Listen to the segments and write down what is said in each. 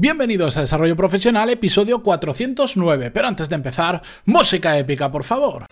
Bienvenidos a Desarrollo Profesional, episodio 409. Pero antes de empezar, música épica, por favor.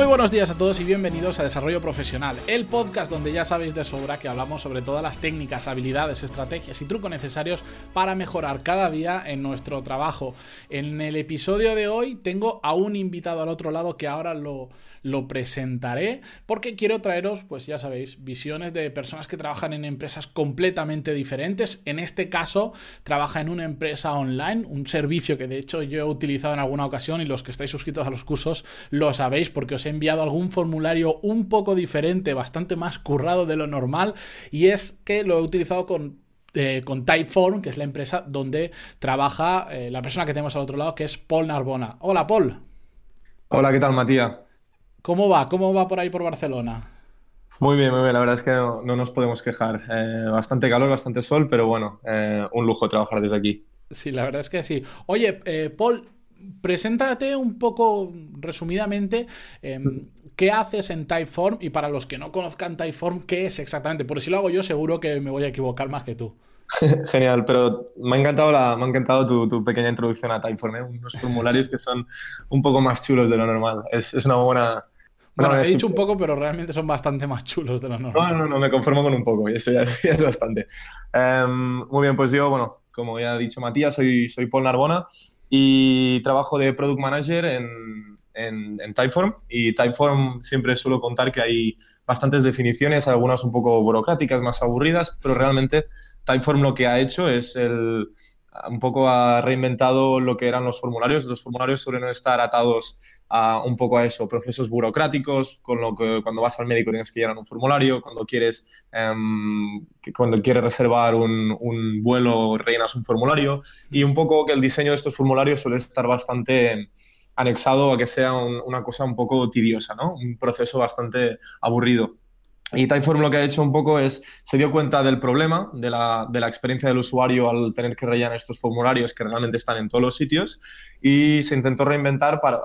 Muy buenos días a todos y bienvenidos a Desarrollo Profesional, el podcast donde ya sabéis de sobra que hablamos sobre todas las técnicas, habilidades, estrategias y trucos necesarios para mejorar cada día en nuestro trabajo. En el episodio de hoy tengo a un invitado al otro lado que ahora lo, lo presentaré porque quiero traeros, pues ya sabéis, visiones de personas que trabajan en empresas completamente diferentes. En este caso, trabaja en una empresa online, un servicio que de hecho yo he utilizado en alguna ocasión y los que estáis suscritos a los cursos lo sabéis porque os he enviado algún formulario un poco diferente, bastante más currado de lo normal y es que lo he utilizado con eh, con Typeform, que es la empresa donde trabaja eh, la persona que tenemos al otro lado, que es Paul Narbona. Hola, Paul. Hola, ¿qué tal, Matías? ¿Cómo va? ¿Cómo va por ahí por Barcelona? Muy bien, muy bien. La verdad es que no, nos podemos quejar. Eh, bastante calor, bastante sol, pero bueno, un lujo trabajar desde aquí. Sí, la verdad es que sí. Oye, Paul, preséntate un poco resumidamente em, qué haces en Typeform y para los que no conozcan Typeform, qué es exactamente. Porque si lo hago yo, seguro que me voy a equivocar más que tú. Genial, pero me ha encantado, la, me ha encantado tu, pequeña introducción a Typeform, ¿eh? unos formularios que son un poco más chulos de lo normal. Es, es una buena... Bueno, he dicho un poco, pero realmente son bastante más chulos de lo normal. No, no, no, me conformo con un poco y eso ya, es bastante. Em, muy bien, pues yo, bueno, como ya ha dicho Matías, soy, soy Paul Narbona y trabajo de Product Manager en, en, Typeform. Y Typeform siempre suelo contar que hay bastantes definiciones, algunas un poco burocráticas, más aburridas, pero realmente Typeform lo que ha hecho es el, un poco ha reinventado lo que eran los formularios. Los formularios suelen estar atados a un poco a eso, procesos burocráticos, con lo que cuando vas al médico tienes que llenar un formulario, cuando quieres, em, cuando quieres reservar un, un, vuelo rellenas un formulario y un poco que el diseño de estos formularios suele estar bastante anexado a que sea una cosa un poco tidiosa, ¿no? Un proceso bastante aburrido. Y Typeform lo que ha hecho un poco es, se dio cuenta del problema, de la, de la, experiencia del usuario al tener que rellenar estos formularios que realmente están en todos los sitios y se intentó reinventar para,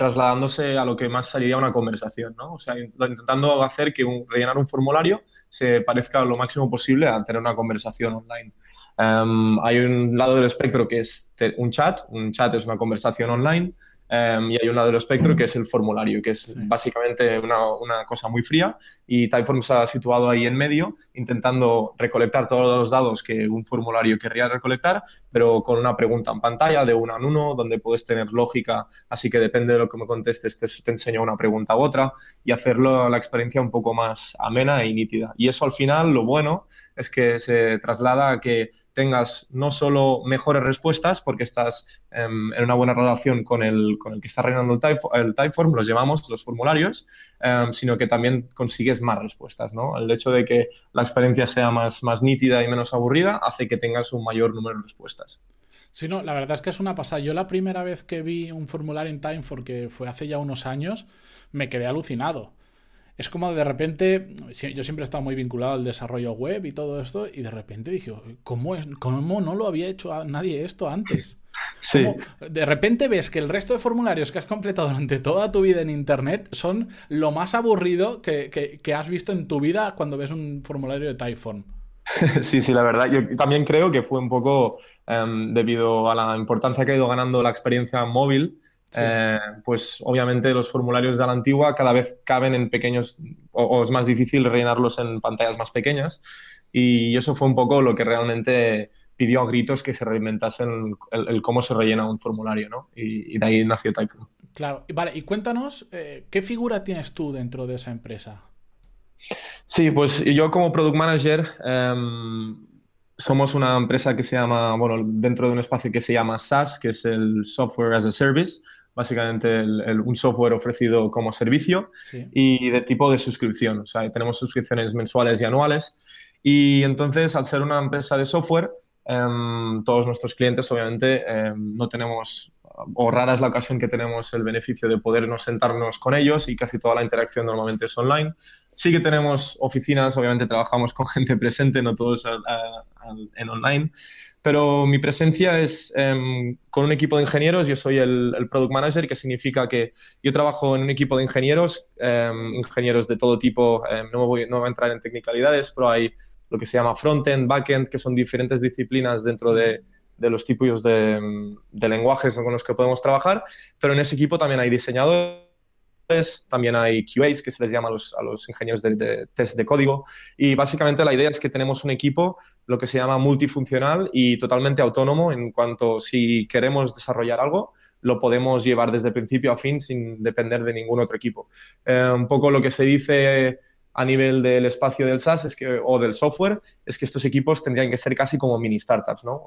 trasladándose a lo que más sería una conversación, ¿no? O sea, intentando hacer que un, rellenar un formulario se parezca lo máximo posible a tener una conversación online. Um, hay un lado del espectro que es un chat, un chat es una conversación online, Em, y hay un lado del espectro que es el formulario, que es básicamente una, una, cosa muy fría y Typeform se ha situado ahí en medio intentando recolectar todos los datos que un formulario querría recolectar, pero con una pregunta en pantalla de uno en uno, donde puedes tener lógica, así que depende de lo que me contestes, te, te enseño una pregunta u otra y hacerlo la experiencia un poco más amena y nítida. Y eso al final, lo bueno es que se traslada a que tengas no solo mejores respuestas, porque estás em, en una buena relación con el, con el que está rellenando el, type, los llamamos los formularios, em, sino que también consigues más respuestas. ¿no? El hecho de que la experiencia sea más, más nítida y menos aburrida hace que tengas un mayor número de respuestas. Sí, no, la verdad es que es una pasada. Yo la primera vez que vi un formulario en Typeform, que fue hace ya unos años, me quedé alucinado es como de repente, yo siempre he estado muy vinculado al desarrollo web y todo esto, y de repente dije, ¿cómo, es, cómo no lo había hecho nadie esto antes? Sí. de repente ves que el resto de formularios que has completado durante toda tu vida en Internet son lo más aburrido que, has visto en tu vida cuando ves un formulario de Typeform. Sí, sí, la verdad. Yo también creo que fue un poco em, debido a la importancia que ha ido ganando la experiencia móvil eh, pues obviamente los formularios de la antigua cada vez caben en pequeños o, es más difícil rellenarlos en pantallas más pequeñas y eso fue un poco lo que realmente pidió a gritos que se reinventasen el, cómo se rellena un formulario, ¿no? Y, de ahí nació Typhoon. Claro, vale, y cuéntanos, eh, ¿qué figura tienes tú dentro de esa empresa? Sí, pues yo como Product Manager em, somos una empresa que se llama, bueno, dentro de un espacio que se llama SaaS, que es el Software as a Service, básicamente un software ofrecido como servicio y de tipo de suscripción. O sea, tenemos suscripciones mensuales y anuales. Y entonces, al ser una empresa de software, em, todos nuestros clientes obviamente em, no tenemos, o rara es la ocasión que tenemos el beneficio de podernos sentarnos con ellos y casi toda la interacción normalmente es online. Sí que tenemos oficinas, obviamente trabajamos con gente presente, no todos a, en online, pero mi presencia es em, con un equipo de ingenieros, yo soy el, Product Manager, que significa que yo trabajo en un equipo de ingenieros, em, ingenieros de todo tipo, no, voy, no voy a entrar en technicalidades, pero hay lo que se llama frontend, backend, que son diferentes disciplinas dentro de, de los tipos de, de, lenguajes con los que podemos trabajar, pero en ese equipo también hay diseñadores, también hay QAs, que se les llama a los, ingenieros de, test de código, y básicamente la idea es que tenemos un equipo, lo que se llama multifuncional y totalmente autónomo en cuanto si queremos desarrollar algo, lo podemos llevar desde principio a fin sin depender de ningún otro equipo. Eh, un poco lo que se dice a nivel del espacio del SaaS o del software es que estos equipos tendrían que ser casi como mini startups. ¿no?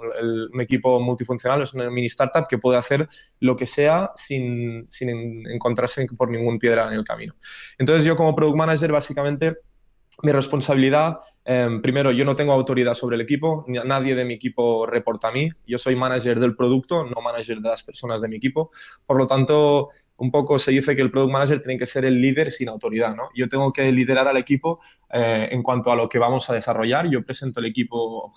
un equipo multifuncional es una mini startup que puede hacer lo que sea sin, sin encontrarse por ningún piedra en el camino. Entonces yo como product manager básicamente mi responsabilidad, em, primero, yo no tengo autoridad sobre el equipo, nadie de mi equipo reporta a mí, yo soy manager del producto, no manager de las personas de mi equipo, por lo tanto, un poco se dice que el product manager tiene que ser el líder sin autoridad, ¿no? Yo tengo que liderar al equipo eh, en cuanto a lo que vamos a desarrollar, yo presento al equipo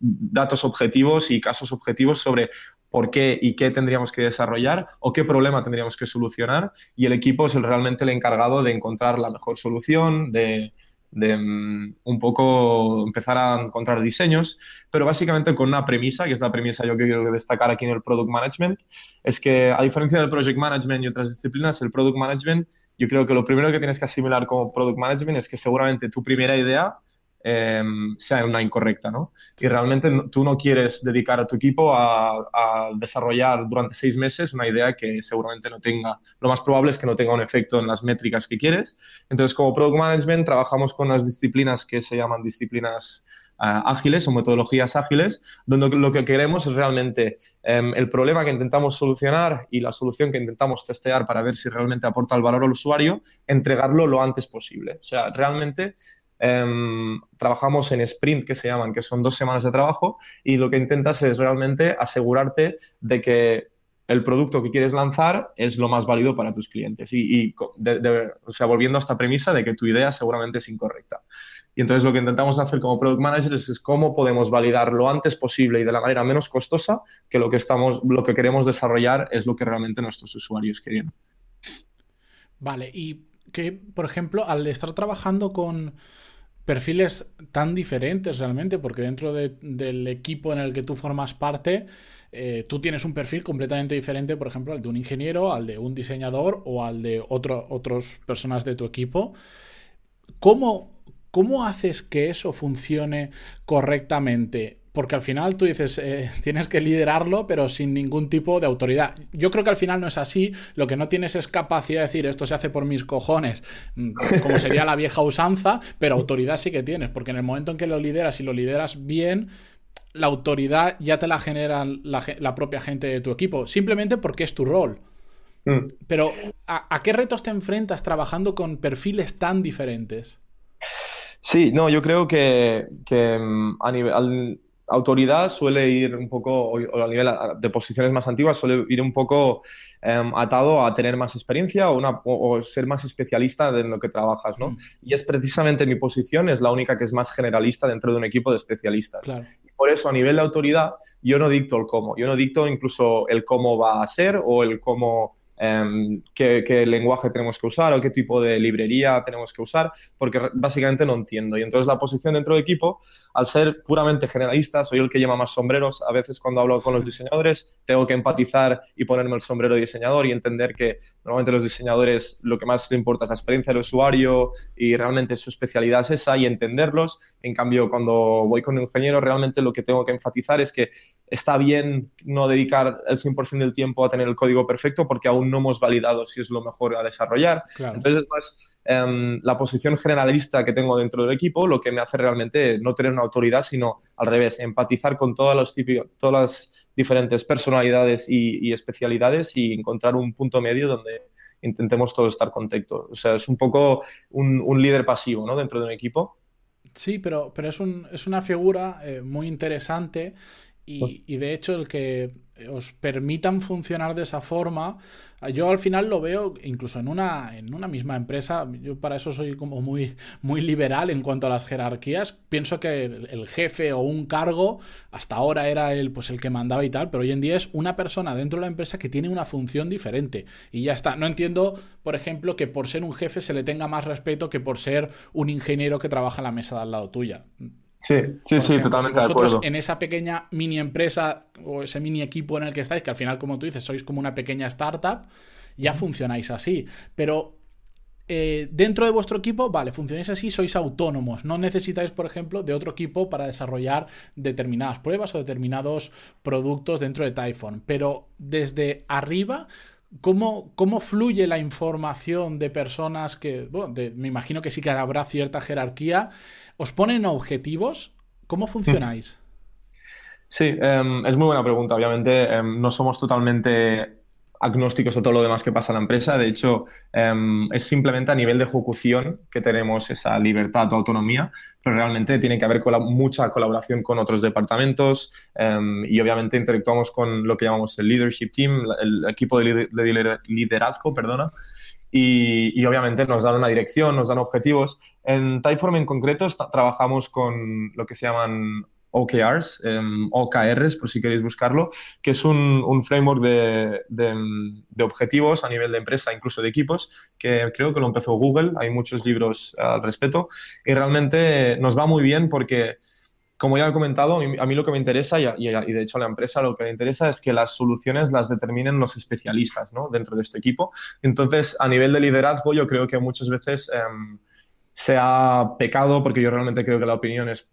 datos objetivos y casos objetivos sobre por qué y qué tendríamos que desarrollar o qué problema tendríamos que solucionar y el equipo es realmente el encargado de encontrar la mejor solución, de de mm, un poco empezar a encontrar diseños, pero básicamente con una premisa, que es la premisa yo que quiero destacar aquí en el Product Management, es que a diferencia del Project Management y otras disciplinas, el Product Management, yo creo que lo primero que tienes que asimilar como Product Management es que seguramente tu primera idea Em, sea una incorrecta, ¿no? Y realmente tú no quieres dedicar a tu equipo a, desarrollar durante seis meses una idea que seguramente no tenga, lo más probable es que no tenga un efecto en las métricas que quieres. Entonces, como Product Management, trabajamos con las disciplinas que se llaman disciplinas eh, ágiles o metodologías ágiles, donde lo que queremos es realmente em, el problema que intentamos solucionar y la solución que intentamos testear para ver si realmente aporta el valor al usuario, entregarlo lo antes posible. O sea, realmente Em, trabajamos en sprint, que se llaman, que son dos semanas de trabajo, y lo que intentas es realmente asegurarte de que el producto que quieres lanzar es lo más válido para tus clientes. Y, o sea, volviendo a esta premisa de que tu idea seguramente es incorrecta. Y entonces lo que intentamos hacer como product managers es, cómo podemos validar lo antes posible y de la manera menos costosa que lo que, estamos, lo que queremos desarrollar es lo que realmente nuestros usuarios quieren. Vale, y que, por ejemplo, al estar trabajando con perfiles tan diferentes realmente, porque dentro del equipo en el que tú formas parte, eh, tú tienes un perfil completamente diferente, por ejemplo, al de un ingeniero, al de un diseñador o al de otras personas de tu equipo. ¿Cómo, ¿Cómo haces que eso funcione correctamente? Porque al final tú dices, eh, tienes que liderarlo, pero sin ningún tipo de autoridad. Yo creo que al final no es así, lo que no tienes es capacidad de decir, esto se hace por mis cojones, mm, como sería la vieja usanza, pero autoridad sí que tienes, porque en el momento en que lo lideras y lo lideras bien, la autoridad ya te la genera la, propia gente de tu equipo, simplemente porque es tu rol. Mm. Pero, ¿a, qué retos te enfrentas trabajando con perfiles tan diferentes? Sí, no, yo creo que, mm, a nivel, autoridad suele ir un poco, o a nivel de posiciones más antiguas, suele ir un poco em, atado a tener más experiencia o, una, o, ser más especialista en lo que trabajas, ¿no? Mm. Y es precisamente mi posición, es la única que es más generalista dentro de un equipo de especialistas. por eso, a nivel de autoridad, yo no dicto el cómo, yo no dicto incluso el cómo va a ser o el cómo Em, qué, lenguaje tenemos que usar o qué tipo de librería tenemos que usar, porque básicamente no entiendo. Y entonces la posición dentro del equipo, al ser puramente generalista, soy el que lleva más sombreros. A veces cuando hablo con los diseñadores, tengo que empatizar y ponerme el sombrero de diseñador y entender que normalmente los diseñadores lo que más les importa es la experiencia del usuario y realmente su especialidad es esa y entenderlos. En cambio, cuando voy con un ingeniero, realmente lo que tengo que enfatizar es que está bien no dedicar el 100% del tiempo a tener el código perfecto porque aún no hemos validado si es lo mejor a desarrollar. Entonces es más em, la posición generalista que tengo dentro del equipo lo que me hace realmente no tener una autoridad, sino al revés, empatizar con todas, los todas las diferentes personalidades y, especialidades y encontrar un punto medio donde intentemos todos estar contentos. O sea, es un poco un, líder pasivo ¿no? dentro de un equipo. Sí, pero, pero es, un, es una figura eh, muy interesante y, de hecho el que os permitan funcionar de esa forma, yo al final lo veo incluso en una, en una misma empresa, yo para eso soy como muy, muy liberal en cuanto a las jerarquías, pienso que el, jefe o un cargo hasta ahora era el, pues el que mandaba y tal, pero hoy en día es una persona dentro de la empresa que tiene una función diferente y ya está. No entiendo, por ejemplo, que por ser un jefe se le tenga más respeto que por ser un ingeniero que trabaja en la mesa de al lado tuya. Sí, sí, sí, totalmente de acuerdo. En esa pequeña mini empresa o ese mini equipo en el que estáis, que al final, como tú dices, sois como una pequeña startup, ya funcionáis así. Pero eh, dentro de vuestro equipo, vale, funcionáis así, sois autónomos. No necesitáis, por ejemplo, de otro equipo para desarrollar determinadas pruebas o determinados productos dentro de Typhon. Pero desde arriba, ¿Cómo, ¿Cómo, fluye la información de personas que, bueno, me imagino que sí que habrá cierta jerarquía ¿Os ponen objetivos? ¿Cómo funcionáis? Sí, em, es muy buena pregunta. Obviamente em, no somos totalmente agnósticos a todo lo demás que pasa en la empresa. De hecho, em, es simplemente a nivel de ejecución que tenemos esa libertad o autonomía, pero realmente tiene que haber mucha colaboración con otros departamentos y obviamente interactuamos con lo que llamamos el leadership team, el equipo de, liderazgo, perdona, y, obviamente nos dan una dirección, nos dan objetivos. En Typeform en concreto trabajamos con lo que se llaman OKRs, em, OKRs, por si queréis buscarlo, que es un, framework de, de, objetivos a nivel de empresa, incluso de equipos, que creo que lo empezó Google, hay muchos libros al respecto, y realmente nos va muy bien porque como ya he comentado, a mí lo que me interesa, y, de hecho a la empresa lo que le interesa es que las soluciones las determinen los especialistas ¿no? dentro de este equipo. Entonces, a nivel de liderazgo, yo creo que muchas veces em, se ha pecado, porque yo realmente creo que la opinión es,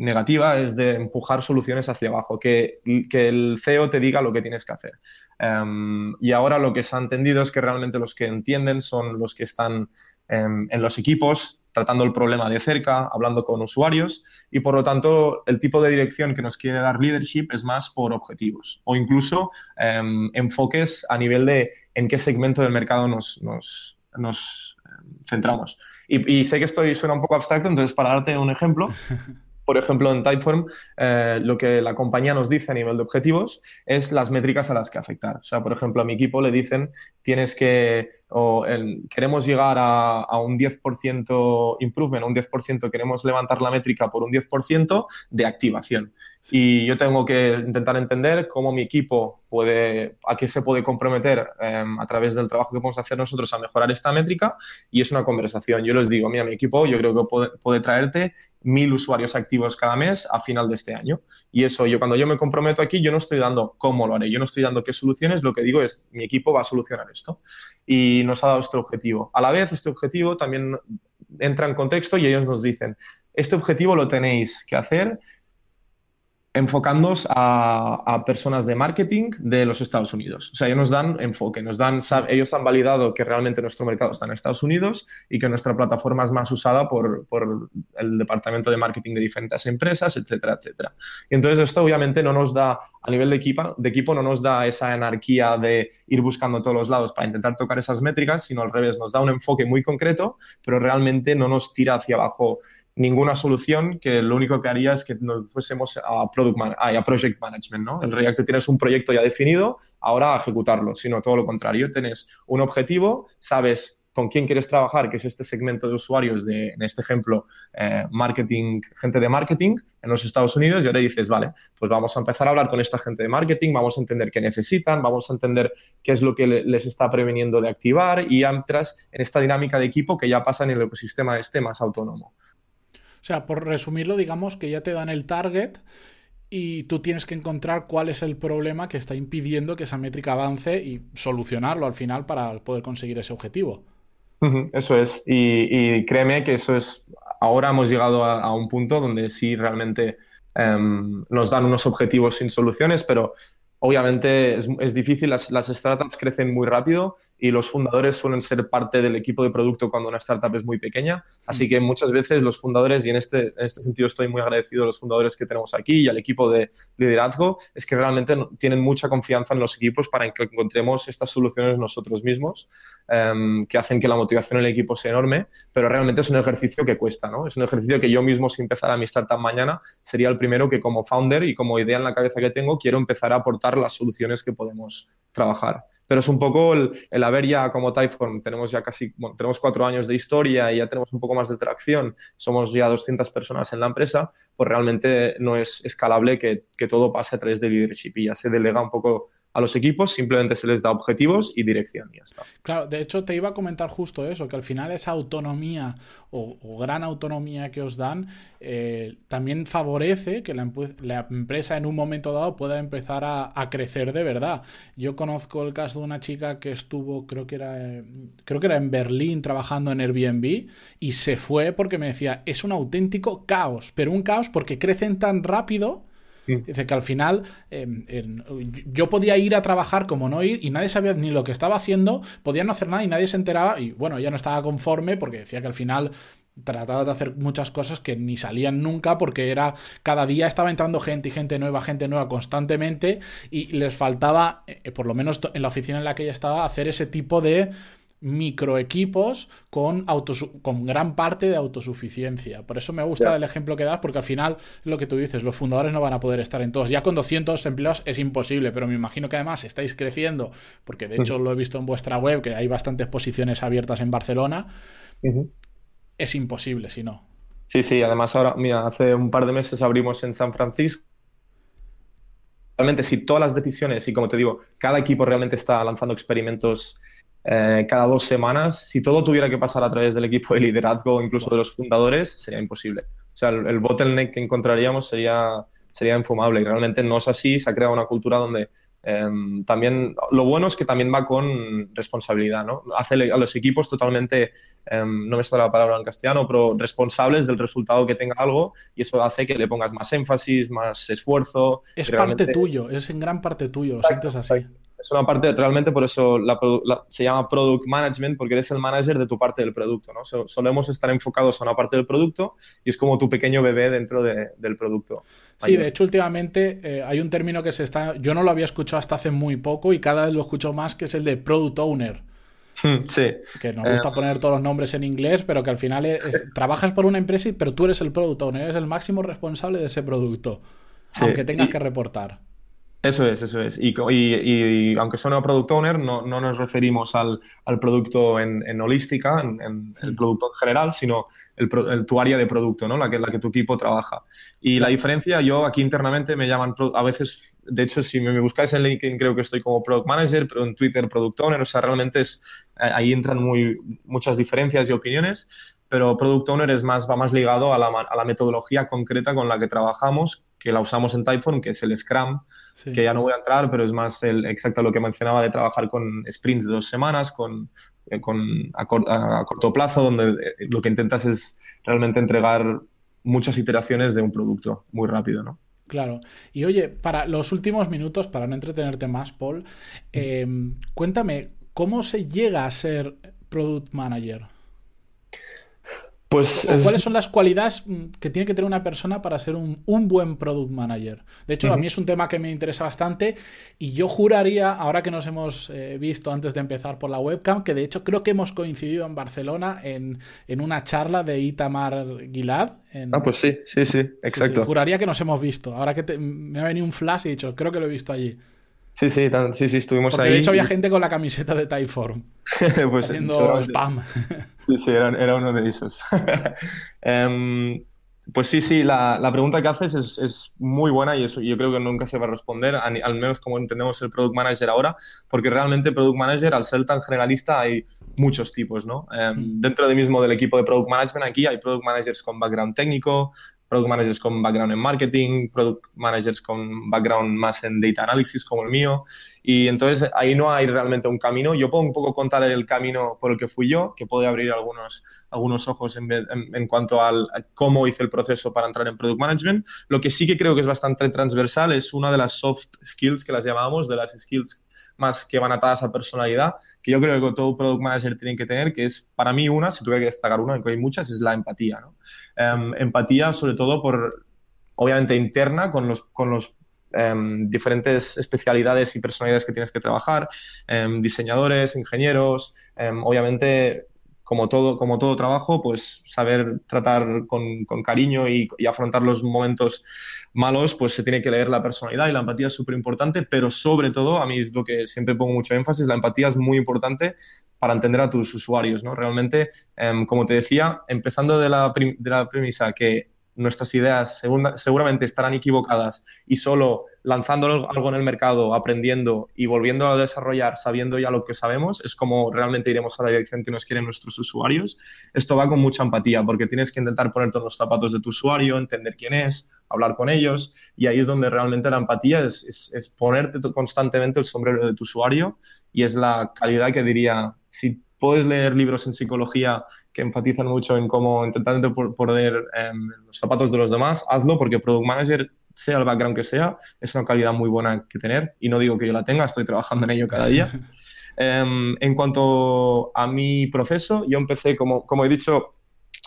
negativa, es de empujar soluciones hacia abajo, que, que, el CEO te diga lo que tienes que hacer. Em, y ahora lo que se ha entendido es que realmente los que entienden son los que están em, en los equipos tratando el problema de cerca, hablando con usuarios y por lo tanto el tipo de dirección que nos quiere dar leadership es más por objetivos o incluso em, enfoques a nivel de en qué segmento del mercado nos, nos, nos centramos. Y, sé que esto suena un poco abstracto, entonces para darte un ejemplo, por ejemplo, en Typeform, eh, lo que la compañía nos dice a nivel de objetivos es las métricas a las que afectar. O sea, por ejemplo, a mi equipo le dicen, tienes que, o queremos llegar a, un 10% improvement, un 10%, queremos levantar la métrica por un 10% de activación. Y yo tengo que intentar entender cómo mi equipo puede, a qué se puede comprometer em, a través del trabajo que podemos hacer nosotros a mejorar esta métrica. Y es una conversación. Yo les digo, mira, mi equipo yo creo que puede, puede traerte mil usuarios activos cada mes a final de este año. Y eso, yo cuando yo me comprometo aquí, yo no estoy dando cómo lo haré, yo no estoy dando qué soluciones, lo que digo es, mi equipo va a solucionar esto. Y nos ha dado este objetivo. A la vez, este objetivo también entra en contexto y ellos nos dicen, este objetivo lo tenéis que hacer enfocándonos a, personas de marketing de los Estados Unidos. O sea, ellos nos dan enfoque, nos dan, ellos han validado que realmente nuestro mercado está en Estados Unidos y que nuestra plataforma es más usada por, el departamento de marketing de diferentes empresas, etcétera, etcétera. Y entonces esto obviamente no nos da, a nivel de equipo, de equipo no nos da esa anarquía de ir buscando todos los lados para intentar tocar esas métricas, sino al revés, nos da un enfoque muy concreto, pero realmente no nos tira hacia abajo ninguna solución que lo único que haría es que nos fuésemos a, product a project management. ¿no? El React tienes un proyecto ya definido, ahora a ejecutarlo, sino todo lo contrario. Tienes un objetivo, sabes con quién quieres trabajar, que es este segmento de usuarios de, en este ejemplo, eh, marketing, gente de marketing en los Estados Unidos, y ahora dices, vale, pues vamos a empezar a hablar con esta gente de marketing, vamos a entender qué necesitan, vamos a entender qué es lo que les está preveniendo de activar y entras en esta dinámica de equipo que ya pasa en el ecosistema este más autónomo. O sea, por resumirlo, digamos que ya te dan el target y tú tienes que encontrar cuál es el problema que está impidiendo que esa métrica avance y solucionarlo al final para poder conseguir ese objetivo. Eso es. Y, créeme que eso es. Ahora hemos llegado a, un punto donde sí realmente em, nos dan unos objetivos sin soluciones, pero obviamente es, difícil, las, las, startups crecen muy rápido y los fundadores suelen ser parte del equipo de producto cuando una startup es muy pequeña, así que muchas veces los fundadores, y en este, este sentido estoy muy agradecido a los fundadores que tenemos aquí y al equipo de liderazgo, es que realmente tienen mucha confianza en los equipos para que encontremos estas soluciones nosotros mismos, em, que hacen que la motivación en el equipo sea enorme, pero realmente es un ejercicio que cuesta, ¿no? Es un ejercicio que yo mismo, si empezara mi startup mañana, sería el primero que como founder y como idea en la cabeza que tengo, quiero empezar a aportar las soluciones que podemos trabajar. Pero es un poco el, haber ya como Typeform, tenemos ya casi, tenemos cuatro años de historia y ya tenemos un poco más de tracción, somos ya 200 personas en la empresa, pues realmente no es escalable que, que todo pase a través de leadership y ya se delega un poco a los equipos simplemente se les da objetivos y dirección y ya está. Claro, de hecho te iba a comentar justo eso, que al final esa autonomía o, gran autonomía que os dan eh, también favorece que la, empresa en un momento dado pueda empezar a, crecer de verdad. Yo conozco el caso de una chica que estuvo, creo que era, creo que era en Berlín trabajando en Airbnb y se fue porque me decía, es un auténtico caos, pero un caos porque crecen tan rápido Dice que al final em, yo podía ir a trabajar como no ir y nadie sabía ni lo que estaba haciendo, podía no hacer nada y nadie se enteraba y bueno, ya no estaba conforme porque decía que al final trataba de hacer muchas cosas que ni salían nunca porque era cada día estaba entrando gente y gente nueva, gente nueva constantemente y les faltaba, eh, por lo menos en la oficina en la que ella estaba, hacer ese tipo de microequipos con, con gran parte de autosuficiencia. Por eso me gusta el ejemplo que das, porque al final, lo que tú dices, los fundadores no van a poder estar en todos. Ya con 200 empleados es imposible, pero me imagino que además estáis creciendo, porque de hecho lo he visto en vuestra web, que hay bastantes posiciones abiertas en Barcelona. Es imposible si no. Sí, sí, además ahora, mira, hace un par de meses abrimos en San Francisco. Realmente, si todas las decisiones, y como te digo, cada equipo realmente está lanzando experimentos eh, cada dos semanas, si todo tuviera que pasar a través del equipo de liderazgo o incluso de los fundadores, sería imposible. O sea, el, bottleneck que encontraríamos sería, sería infumable y realmente no es así. Se ha creado una cultura donde em, también, lo bueno es que también va con responsabilidad, ¿no? Hace a los equipos totalmente, em, no me sale la palabra en castellano, pero responsables del resultado que tenga algo y eso hace que le pongas más énfasis, más esfuerzo. Es parte tuyo, es en gran parte tuyo, lo sientes así es una parte, realmente por eso se llama Product Management, porque eres el manager de tu parte del producto, ¿no? solemos estar enfocados a una parte del producto y es como tu pequeño bebé dentro del producto. Sí, de hecho, últimamente eh, hay un término que se está. Yo no lo había escuchado hasta hace muy poco y cada vez lo escucho más, que es el de Product Owner. Sí. Que nos gusta eh, poner todos los nombres en inglés, pero que al final trabajas por una empresa, pero tú eres el product owner, eres el máximo responsable de ese producto, aunque tengas que reportar. Eso es, eso es. Y, aunque suene product owner, no, no nos referimos al, producto en, holística, en, el producto en general, sino el, tu área de producto, ¿no? la, que, la que tu equipo trabaja. Y la diferencia, yo aquí internamente me llaman, a veces, de hecho, si me, buscáis en LinkedIn, creo que estoy como product manager, pero en Twitter product owner, o sea, realmente es, ahí entran muy, muchas diferencias y opiniones, pero product owner es más, va más ligado a la, a la metodología concreta con la que trabajamos que la usamos en Typeform, que es el Scrum, que ya no voy a entrar, pero es más el, exacto lo que mencionaba de trabajar con sprints de dos semanas, con, eh, con a, corto plazo, donde eh, lo que intentas es realmente entregar muchas iteraciones de un producto muy rápido, ¿no? Claro. Y oye, para los últimos minutos, para no entretenerte más, Paul, eh, cuéntame, ¿cómo se llega a ser Product Manager? Pues ¿Cuáles son las cualidades mm, que tiene que tener una persona para ser un, buen product manager? De hecho, a mí es un tema que me interesa bastante y yo juraría, ahora que nos hemos eh, visto antes de empezar por la webcam, que de hecho creo que hemos coincidido en Barcelona en, una charla de Itamar Gilad. ah, pues sí, sí, sí, exacto. juraría que nos hemos visto. Ahora que me ha venido un flash y he dicho, creo que lo he visto allí. Sí, sí, sí, sí, estuvimos ahí. De hecho, había gente con la camiseta de Typeform. pues, haciendo spam. sí, sí, era, uno de esos. Em, pues sí, sí, la, pregunta que haces es, muy buena y eso yo creo que nunca se va a responder, al menos como entendemos el Product Manager ahora, porque realmente Product Manager, al ser tan generalista, hay muchos tipos, ¿no? Em, mm. dentro del mismo del equipo de Product Management aquí hay Product Managers con background técnico, product managers con background en marketing, product managers con background más en data analysis como el mío. Y entonces ahí no hay realmente un camino. Yo puedo un poco contar el camino por el que fui yo, que puede abrir algunos, algunos ojos en, cuanto al, a cómo hice el proceso para entrar en product management. Lo que sí que creo que es bastante transversal es una de las soft skills que las llamamos, de las skills más que van atadas a personalidad, que yo creo que todo product manager tiene que tener, que es para mí una, si tuviera que destacar una, aunque hay muchas, es la empatía. Em, empatía sobre todo por, obviamente, interna con los, con los em, diferentes especialidades y personalidades que tienes que trabajar, em, diseñadores, ingenieros, obviamente como todo, como todo trabajo, pues saber tratar con, con cariño y, y, afrontar los momentos malos, pues se tiene que leer la personalidad y la empatía es súper importante, pero sobre todo, a mí es lo que siempre pongo mucho énfasis, la empatía es muy importante para entender a tus usuarios, ¿no? Realmente, eh, como te decía, empezando de la, de la premisa que nuestras ideas seguramente estarán equivocadas y solo lanzando algo en el mercado, aprendiendo y volviendo a desarrollar sabiendo ya lo que sabemos, es como realmente iremos a la dirección que nos quieren nuestros usuarios. Esto va con mucha empatía porque tienes que intentar ponerte en los zapatos de tu usuario, entender quién es, hablar con ellos y ahí es donde realmente la empatía es, es ponerte constantemente el sombrero de tu usuario y es la calidad que diría, si puedes leer libros en psicología que enfatizan mucho en cómo intentar poner em, los zapatos de los demás, hazlo porque Product Manager, sea el background que sea, es una calidad muy buena que tener y no digo que yo la tenga, estoy trabajando en ello cada día. Em, en cuanto a mi proceso, yo empecé, como, como he dicho,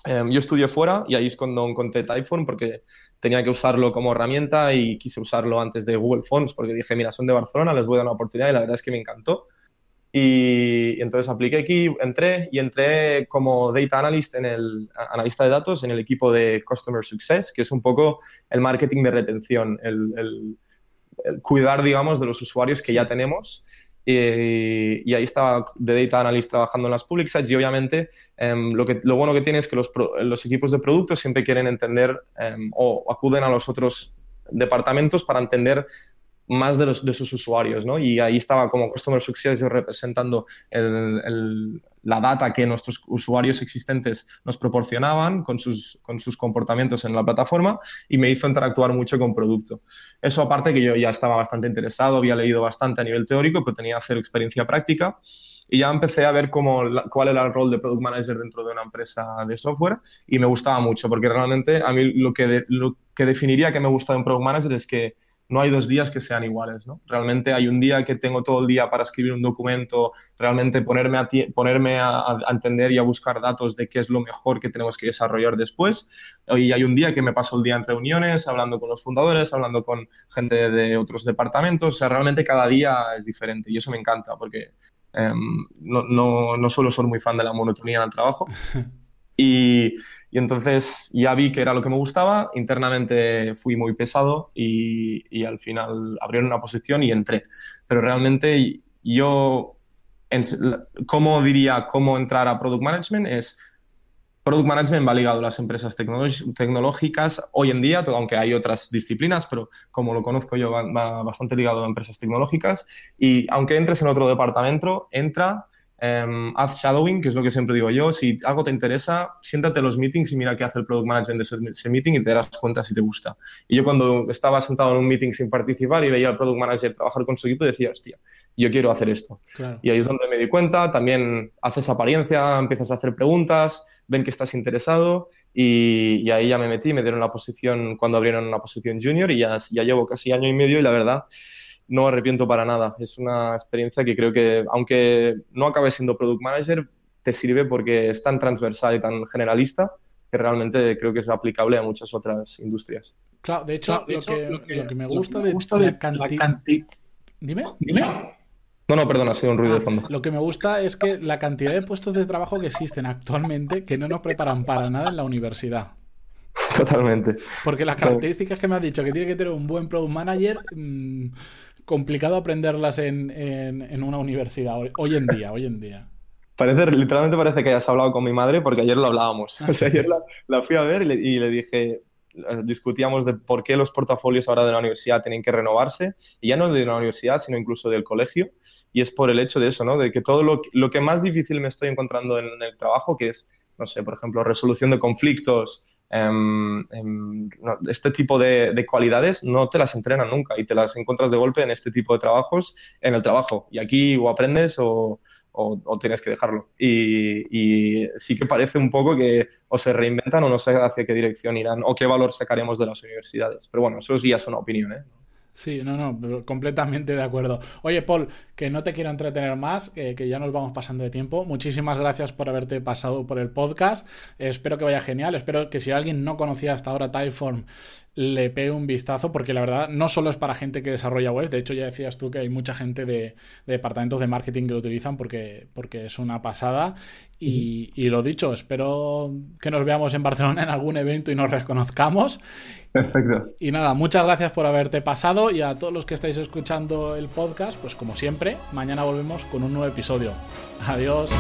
em, yo estudié fuera y ahí es cuando encontré Typeform porque tenía que usarlo como herramienta y quise usarlo antes de Google Fonts porque dije, mira, son de Barcelona, les voy a dar una oportunidad y la verdad es que me encantó. Y, entonces apliqué aquí, entré y entré como data analyst en el analista de datos en el equipo de Customer Success, que es un poco el marketing de retención, el, cuidar, digamos, de los usuarios que ya tenemos. Y, ahí estaba de data analyst trabajando en las public sites y obviamente em, lo, que, lo bueno que tiene es que los, los equipos de producto siempre quieren entender em, o acuden a los otros departamentos para entender más de, los, de sus usuarios, ¿no? Y ahí estaba como Customer Success representando la data que nuestros usuarios existentes nos proporcionaban con sus, con sus comportamientos en la plataforma y me hizo interactuar mucho con producto. Eso aparte que yo ya estaba bastante interesado, había leído bastante a nivel teórico, pero tenía hacer experiencia práctica y ya empecé a ver cómo, cuál era el rol de Product Manager dentro de una empresa de software y me gustaba mucho porque realmente a mí lo que, lo que definiría que me gusta de un Product Manager es que no hay dos días que sean iguales, ¿no? Realmente hay un día que tengo todo el día para escribir un documento, realmente ponerme a, ponerme a, entender y a buscar datos de qué es lo mejor que tenemos que desarrollar después. Y hay un día que me paso el día en reuniones, hablando con los fundadores, hablando con gente de otros departamentos. O sea, realmente cada día es diferente y eso me encanta porque em, no, no, no suelo ser muy fan de la monotonía en el trabajo. Y, entonces ya vi que era lo que me gustaba, internamente fui muy pesado y, al final abrieron una posición y entré. Pero realmente yo, ¿cómo diría cómo entrar a Product Management? Es Product Management va ligado a las empresas tecnológicas hoy en día, aunque hay otras disciplinas, pero como lo conozco yo, va, bastante ligado a empresas tecnológicas. Y aunque entres en otro departamento, entra Um, haz shadowing, que es lo que siempre digo yo. Si algo te interesa, siéntate en los meetings y mira qué hace el product management de ese, meeting y te darás cuenta si te gusta. Y yo cuando estaba sentado en un meeting sin participar y veía al product manager trabajar con su equipo, decía, hostia, yo quiero hacer esto. Y ahí es donde me di cuenta. También haces apariencia, empiezas a hacer preguntas, ven que estás interesado y, y ahí ya me metí, me dieron la posición cuando abrieron una posición junior y ya, ya llevo casi año y medio y la verdad no arrepiento para nada. Es una experiencia que creo que, aunque no acabe siendo product manager, te sirve porque es tan transversal y tan generalista que realmente creo que es aplicable a muchas otras industrias. Claro, de hecho, lo, que, me gusta de, la cantidad... Dime. Dime. No, no, perdona, ha sido un ruido de ah, fondo. Lo que me gusta es que la cantidad de puestos de trabajo que existen actualmente que no nos preparan para nada en la universidad. Totalmente. Porque las características que me has dicho que tiene que tener un buen product manager, mm, complicado aprenderlas en, en, una universidad hoy en día, hoy en día. Parece, literalmente parece que hayas hablado con mi madre porque ayer lo hablábamos. O sea, ayer la, fui a ver y le, y le, dije, discutíamos de por qué los portafolios ahora de la universidad tienen que renovarse, y ya no de la universidad, sino incluso del colegio, y es por el hecho de eso, ¿no? De que todo lo, lo que más difícil me estoy encontrando en, el trabajo, que es no sé, por ejemplo, resolución de conflictos, este tipo de, cualidades no te las entrenan nunca y te las encuentras de golpe en este tipo de trabajos, en el trabajo. Y aquí o aprendes o, tienes que dejarlo. Y, sí que parece un poco que o se reinventan o no sé hacia qué dirección irán o qué valor sacaremos de las universidades. Pero bueno, eso ya es una opinión, ¿eh? Sí, no, no, completamente de acuerdo. Oye, Paul, que no te quiero entretener más, que ya nos vamos pasando de tiempo. Muchísimas gracias por haberte pasado por el podcast. espero que vaya genial. Espero que si alguien no conocía hasta ahora Typeform, le pegue un vistazo, porque la verdad no solo es para gente que desarrolla web, de hecho ya decías tú que hay mucha gente de, departamentos de marketing que lo utilizan porque, porque es una pasada. Y, y lo dicho, espero que nos veamos en Barcelona en algún evento y nos reconozcamos. Perfecto. Y nada, muchas gracias por haberte pasado y a todos los que estáis escuchando el podcast, pues como siempre, mañana volvemos con un nuevo episodio. Adiós.